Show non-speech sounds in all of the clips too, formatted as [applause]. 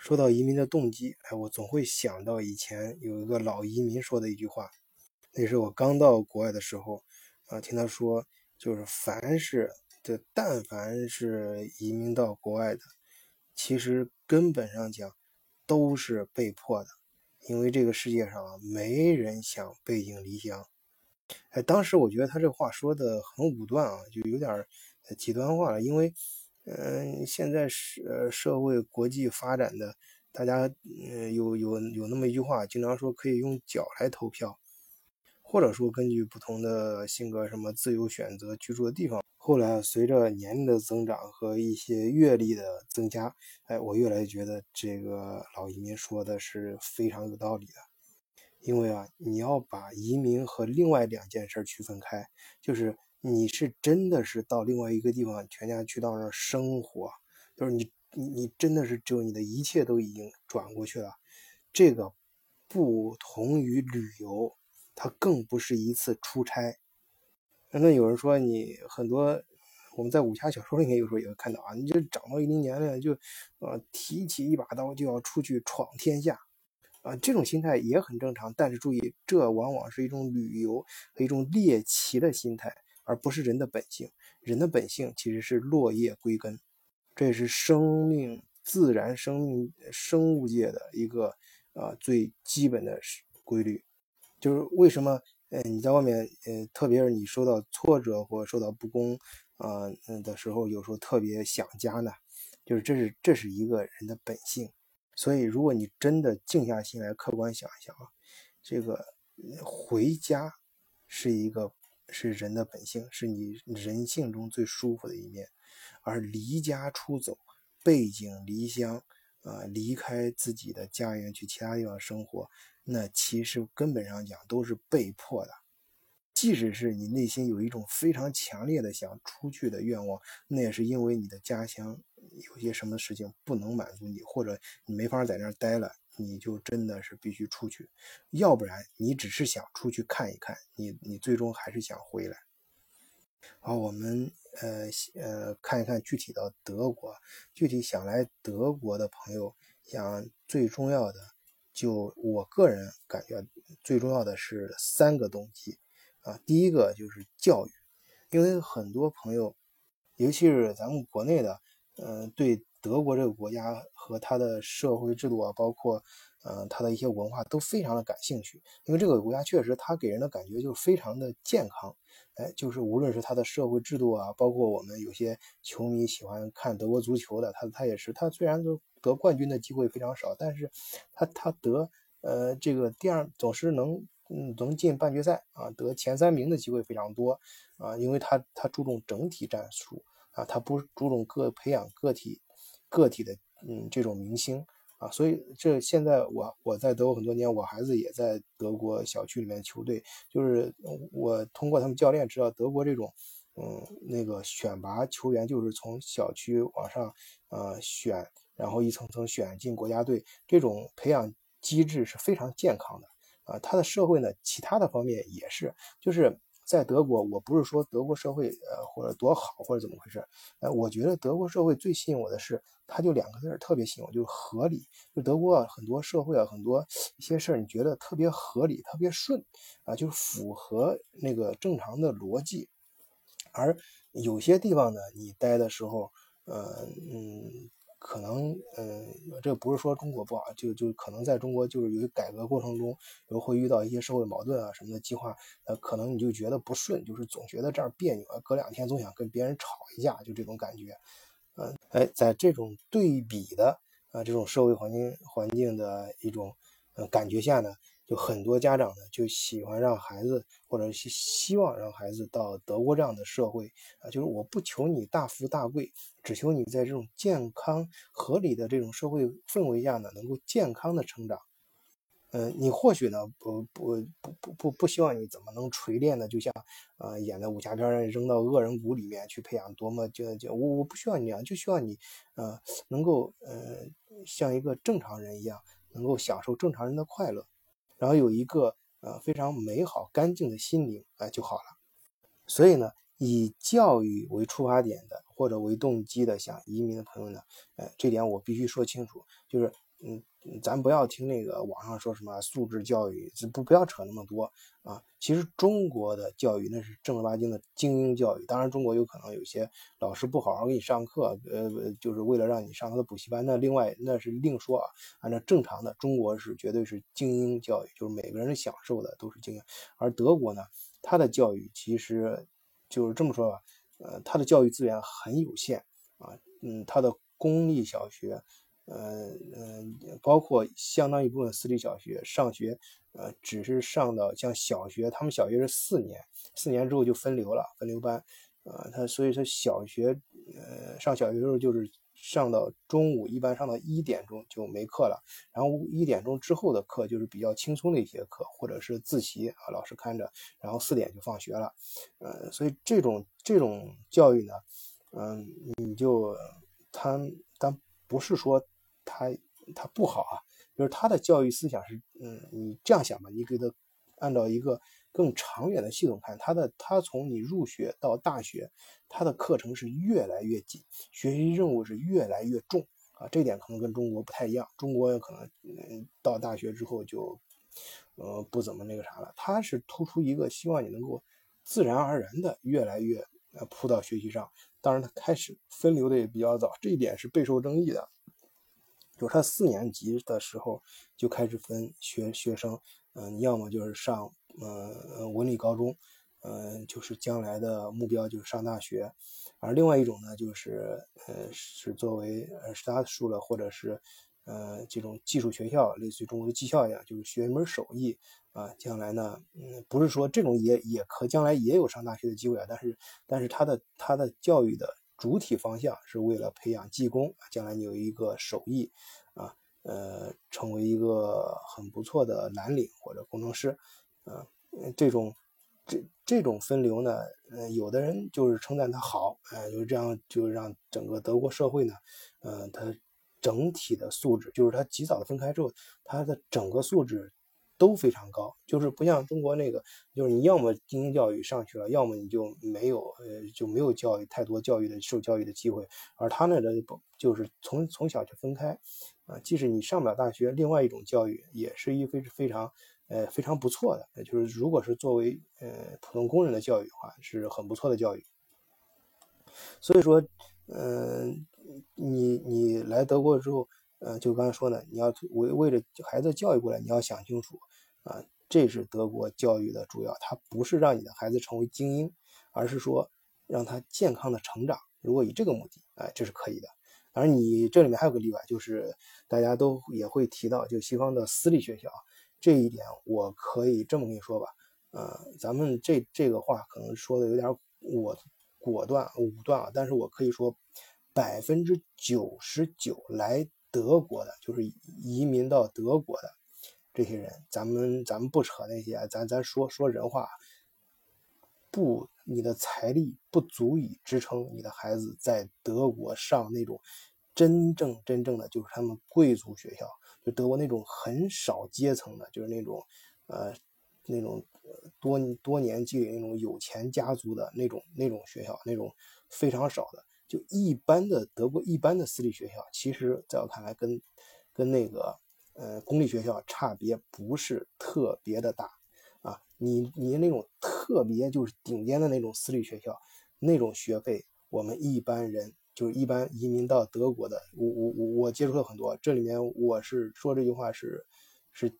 说到移民的动机，哎，我总会想到以前有一个老移民说的一句话，那是我刚到国外的时候，啊，听他说，就是凡是这，但凡是移民到国外的，其实根本上讲都是被迫的，因为这个世界上没人想背井离乡。哎，当时我觉得他这话说的很武断啊，就有点极端化了，因为。嗯，现在是社会国际发展的，大家嗯有有有那么一句话，经常说可以用脚来投票，或者说根据不同的性格什么自由选择居住的地方。后来随着年龄的增长和一些阅历的增加，哎，我越来越觉得这个老移民说的是非常有道理的。因为啊，你要把移民和另外两件事区分开，就是。你是真的是到另外一个地方，全家去到那儿生活，就是你你你真的是只有你的一切都已经转过去了。这个不同于旅游，它更不是一次出差。那有人说你很多，我们在武侠小说里面有时候也会看到啊，你就长到一定年龄就，呃，提起一把刀就要出去闯天下，啊，这种心态也很正常。但是注意，这往往是一种旅游和一种猎奇的心态。而不是人的本性，人的本性其实是落叶归根，这也是生命、自然生命、生物界的一个啊最基本的规律。就是为什么，呃，你在外面，呃，特别是你受到挫折或受到不公啊的时候，有时候特别想家呢？就是这是这是一个人的本性。所以，如果你真的静下心来，客观想一想啊，这个回家是一个。是人的本性，是你人性中最舒服的一面，而离家出走、背井离乡，啊，离开自己的家园去其他地方生活，那其实根本上讲都是被迫的。即使是你内心有一种非常强烈的想出去的愿望，那也是因为你的家乡有些什么事情不能满足你，或者你没法在那儿待了。你就真的是必须出去，要不然你只是想出去看一看，你你最终还是想回来。好，我们呃呃看一看具体的德国，具体想来德国的朋友，想最重要的，就我个人感觉最重要的是三个动机。啊，第一个就是教育，因为很多朋友，尤其是咱们国内的，嗯，对。德国这个国家和它的社会制度啊，包括，嗯，它的一些文化都非常的感兴趣，因为这个国家确实它给人的感觉就非常的健康，哎，就是无论是它的社会制度啊，包括我们有些球迷喜欢看德国足球的，他他也是，他虽然都得冠军的机会非常少，但是他他得呃这个第二总是能嗯能进半决赛啊，得前三名的机会非常多啊，因为他他注重整体战术啊，他不注重个培养个体。个体的嗯这种明星啊，所以这现在我我在德国很多年，我孩子也在德国小区里面球队，就是我通过他们教练知道德国这种嗯那个选拔球员就是从小区往上呃选，然后一层层选进国家队，这种培养机制是非常健康的啊。他的社会呢，其他的方面也是，就是。在德国，我不是说德国社会呃或者多好或者怎么回事，哎，我觉得德国社会最吸引我的是，它就两个字儿特别吸引我，就是合理。就德国，很多社会啊，很多 [sniffs] 一些事儿，你觉得特别合理，特别顺啊，就是符合那个正常的逻辑。而有些地方呢，你待的时候，呃嗯。可能，呃，这不是说中国不好，就就可能在中国就是由于改革过程中，有会遇到一些社会矛盾啊什么的计划，呃，可能你就觉得不顺，就是总觉得这儿别扭，隔两天总想跟别人吵一架，就这种感觉，嗯，哎，在这种对比的啊这种社会环境环境的一种呃感觉下呢。就很多家长呢，就喜欢让孩子，或者是希望让孩子到德国这样的社会啊，就是我不求你大富大贵，只求你在这种健康合理的这种社会氛围下呢，能够健康的成长。嗯，你或许呢，不不不不不不希望你怎么能锤炼的，就像啊演的武侠片儿扔到恶人谷里面去培养多么就就我我不需要你这样，就需要你呃能够呃像一个正常人一样，能够享受正常人的快乐。然后有一个呃非常美好干净的心灵哎就好了，所以呢，以教育为出发点的或者为动机的想移民的朋友呢，呃，这点我必须说清楚，就是嗯。咱不要听那个网上说什么素质教育，不不要扯那么多啊！其实中国的教育那是正儿八经的精英教育。当然，中国有可能有些老师不好好给你上课，呃，就是为了让你上他的补习班，那另外那是另说啊。按照正常的，中国是绝对是精英教育，就是每个人享受的都是精英。而德国呢，它的教育其实就是这么说吧，呃，它的教育资源很有限啊，嗯，它的公立小学。呃嗯，包括相当一部分私立小学上学，呃，只是上到像小学，他们小学是四年，四年之后就分流了，分流班，呃，他所以说小学，呃，上小学的时候就是上到中午，一般上到一点钟就没课了，然后一点钟之后的课就是比较轻松的一些课，或者是自习啊，老师看着，然后四点就放学了，呃，所以这种这种教育呢，嗯，你就他他不是说。他他不好啊，就是他的教育思想是，嗯，你这样想吧，你给他按照一个更长远的系统看，他的他从你入学到大学，他的课程是越来越紧，学习任务是越来越重。啊，这点可能跟中国不太一样，中国可能嗯到大学之后就，呃不怎么那个啥了，他是突出一个希望你能够自然而然的越来越呃扑到学习上，当然他开始分流的也比较早，这一点是备受争议的。就是他四年级的时候就开始分学学生，嗯，要么就是上呃文理高中，嗯，就是将来的目标就是上大学，而另外一种呢，就是呃是作为呃师大树了，或者是呃这种技术学校，类似于中国的技校一样，就是学一门手艺啊，将来呢，嗯，不是说这种也也可将来也有上大学的机会啊，但是但是他的他的教育的。主体方向是为了培养技工，将来你有一个手艺，啊，呃，成为一个很不错的蓝领或者工程师，啊，这种这这种分流呢，呃，有的人就是称赞他好，哎，就是这样就让整个德国社会呢，呃，他整体的素质，就是他及早的分开之后，他的整个素质。都非常高，就是不像中国那个，就是你要么精英教育上去了，要么你就没有，呃，就没有教育太多教育的受教育的机会。而他那的不就是从从小就分开，啊，即使你上不了大学，另外一种教育也是一非非常，呃，非常不错的。就是如果是作为呃普通工人的教育的话，是很不错的教育。所以说，嗯，你你来德国之后。呃，就刚才说的，你要为为了孩子教育过来，你要想清楚啊，这是德国教育的主要，它不是让你的孩子成为精英，而是说让他健康的成长。如果以这个目的，哎，这是可以的。而你这里面还有个例外，就是大家都也会提到，就西方的私立学校，这一点我可以这么跟你说吧，呃，咱们这这个话可能说的有点我果断武断啊，但是我可以说百分之九十九来。德国的，就是移民到德国的这些人，咱们咱们不扯那些，咱咱说说人话，不，你的财力不足以支撑你的孩子在德国上那种真正真正的就是他们贵族学校，就德国那种很少阶层的，就是那种呃那种多多年积累那种有钱家族的那种那种学校，那种非常少的。就一般的德国一般的私立学校，其实在我看来，跟跟那个呃公立学校差别不是特别的大啊。你你那种特别就是顶尖的那种私立学校，那种学费，我们一般人就是一般移民到德国的，我我我我接触了很多，这里面我是说这句话是是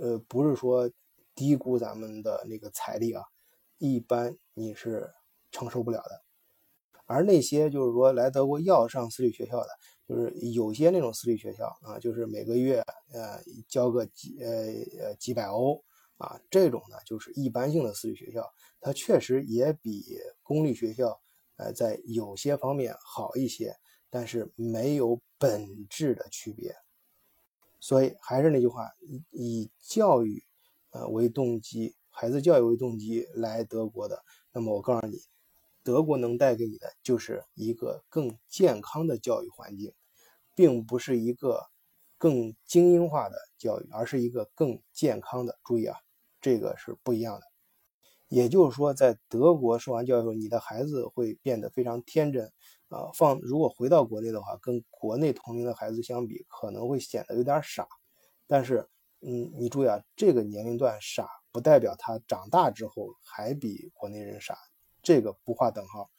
呃不是说低估咱们的那个财力啊，一般你是承受不了的。而那些就是说来德国要上私立学校的，就是有些那种私立学校啊，就是每个月呃交个几呃呃几百欧啊，这种呢就是一般性的私立学校，它确实也比公立学校呃在有些方面好一些，但是没有本质的区别。所以还是那句话，以教育呃为动机，孩子教育为动机来德国的，那么我告诉你。德国能带给你的就是一个更健康的教育环境，并不是一个更精英化的教育，而是一个更健康的。注意啊，这个是不一样的。也就是说，在德国受完教育后，你的孩子会变得非常天真啊，放如果回到国内的话，跟国内同龄的孩子相比，可能会显得有点傻。但是，嗯，你注意啊，这个年龄段傻，不代表他长大之后还比国内人傻，这个不划等号。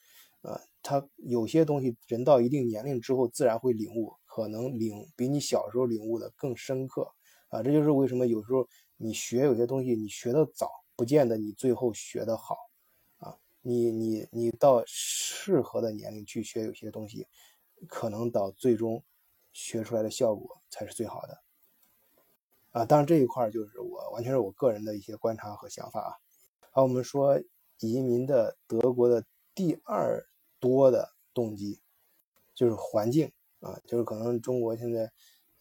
呃，他有些东西，人到一定年龄之后，自然会领悟，可能领比你小时候领悟的更深刻。啊，这就是为什么有时候你学有些东西，你学的早，不见得你最后学的好。啊你你你到适合的年龄去学有些东西，可能到最终学出来的效果才是最好的。啊，当然这一块就是我完全是我个人的一些观察和想法啊。好，我们说移民的德国的第二多的动机就是环境啊，就是可能中国现在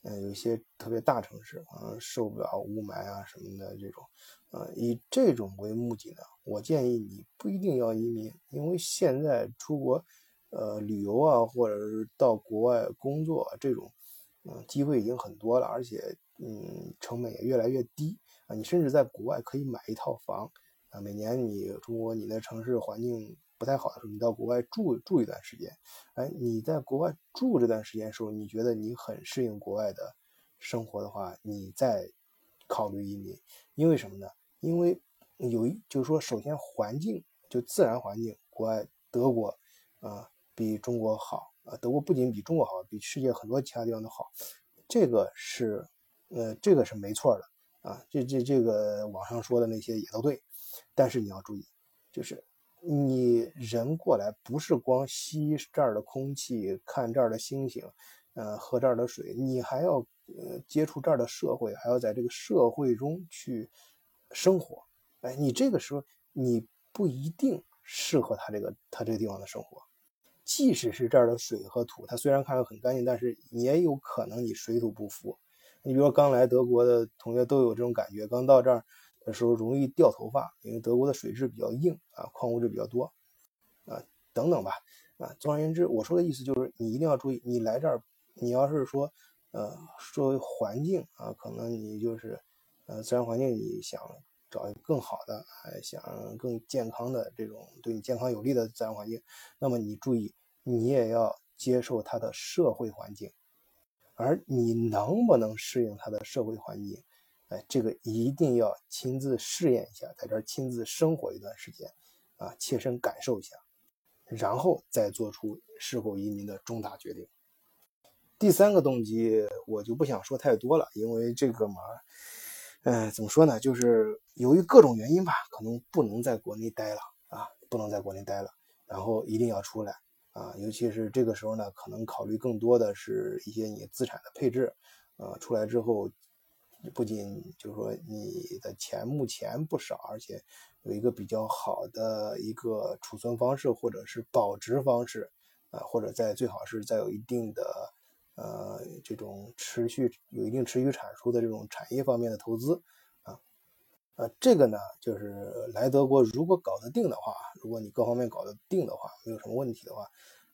嗯有些特别大城市可能受不了雾霾啊什么的这种。啊，以这种为目的呢，我建议你不一定要移民，因为现在出国，呃，旅游啊，或者是到国外工作这种，嗯，机会已经很多了，而且，嗯，成本也越来越低啊。你甚至在国外可以买一套房每年你中国你的城市环境不太好的时候，你到国外住住一段时间，哎，你在国外住这段时间时候，你觉得你很适应国外的生活的话，你再考虑移民，因为什么呢？因为有一就是说，首先环境就自然环境，国外德国啊比中国好。啊，德国不仅比中国好，比世界很多其他地方都好，这个是呃这个是没错的。啊，这这这个网上说的那些也都对，但是你要注意，就是你人过来不是光吸这儿的空气，看这儿的星星，呃喝这儿的水，你还要呃接触这儿的社会，还要在这个社会中去。生活，哎，你这个时候你不一定适合他这个他这个地方的生活，即使是这儿的水和土，它虽然看着很干净，但是也有可能你水土不服。你比如说刚来德国的同学都有这种感觉，刚到这儿的时候容易掉头发，因为德国的水质比较硬啊，矿物质比较多啊，等等吧啊。总而言之，我说的意思就是你一定要注意，你来这儿，你要是说呃作为环境啊，可能你就是。呃，自然环境你想找一个更好的，还想更健康的这种对你健康有利的自然环境，那么你注意，你也要接受它的社会环境，而你能不能适应它的社会环境，哎，这个一定要亲自试验一下，在这儿亲自生活一段时间，啊，切身感受一下，然后再做出是否移民的重大决定。第三个动机我就不想说太多了，因为这个嘛。呃，怎么说呢？就是由于各种原因吧，可能不能在国内待了啊，不能在国内待了，然后一定要出来啊。尤其是这个时候呢，可能考虑更多的是一些你资产的配置啊。出来之后，不仅就是说你的钱目前不少，而且有一个比较好的一个储存方式，或者是保值方式啊，或者在最好是再有一定的。呃，这种持续有一定持续产出的这种产业方面的投资，啊，呃，这个呢，就是来德国如果搞得定的话，如果你各方面搞得定的话，没有什么问题的话，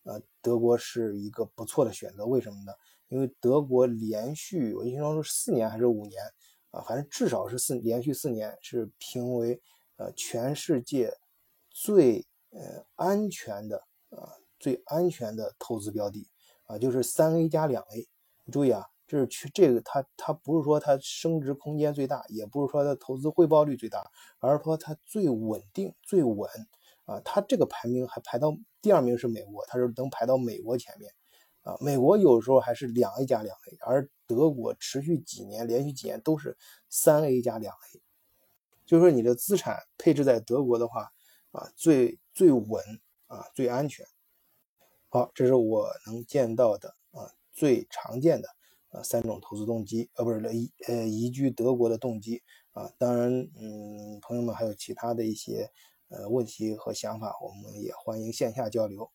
呃，德国是一个不错的选择。为什么呢？因为德国连续我印象中是四年还是五年啊，反正至少是四连续四年是评为呃全世界最呃安全的啊最安全的投资标的。啊，就是三 A 加两 A，你注意啊，这是去这个它它不是说它升值空间最大，也不是说它投资回报率最大，而是说它最稳定最稳啊。它这个排名还排到第二名是美国，它是能排到美国前面啊。美国有时候还是两 A 加两 A，而德国持续几年连续几年都是三 A 加两 A，就是说你的资产配置在德国的话啊，最最稳啊，最安全。好，这是我能见到的啊最常见的啊三种投资动机，呃不是移呃移居德国的动机啊。当然，嗯，朋友们还有其他的一些呃问题和想法，我们也欢迎线下交流。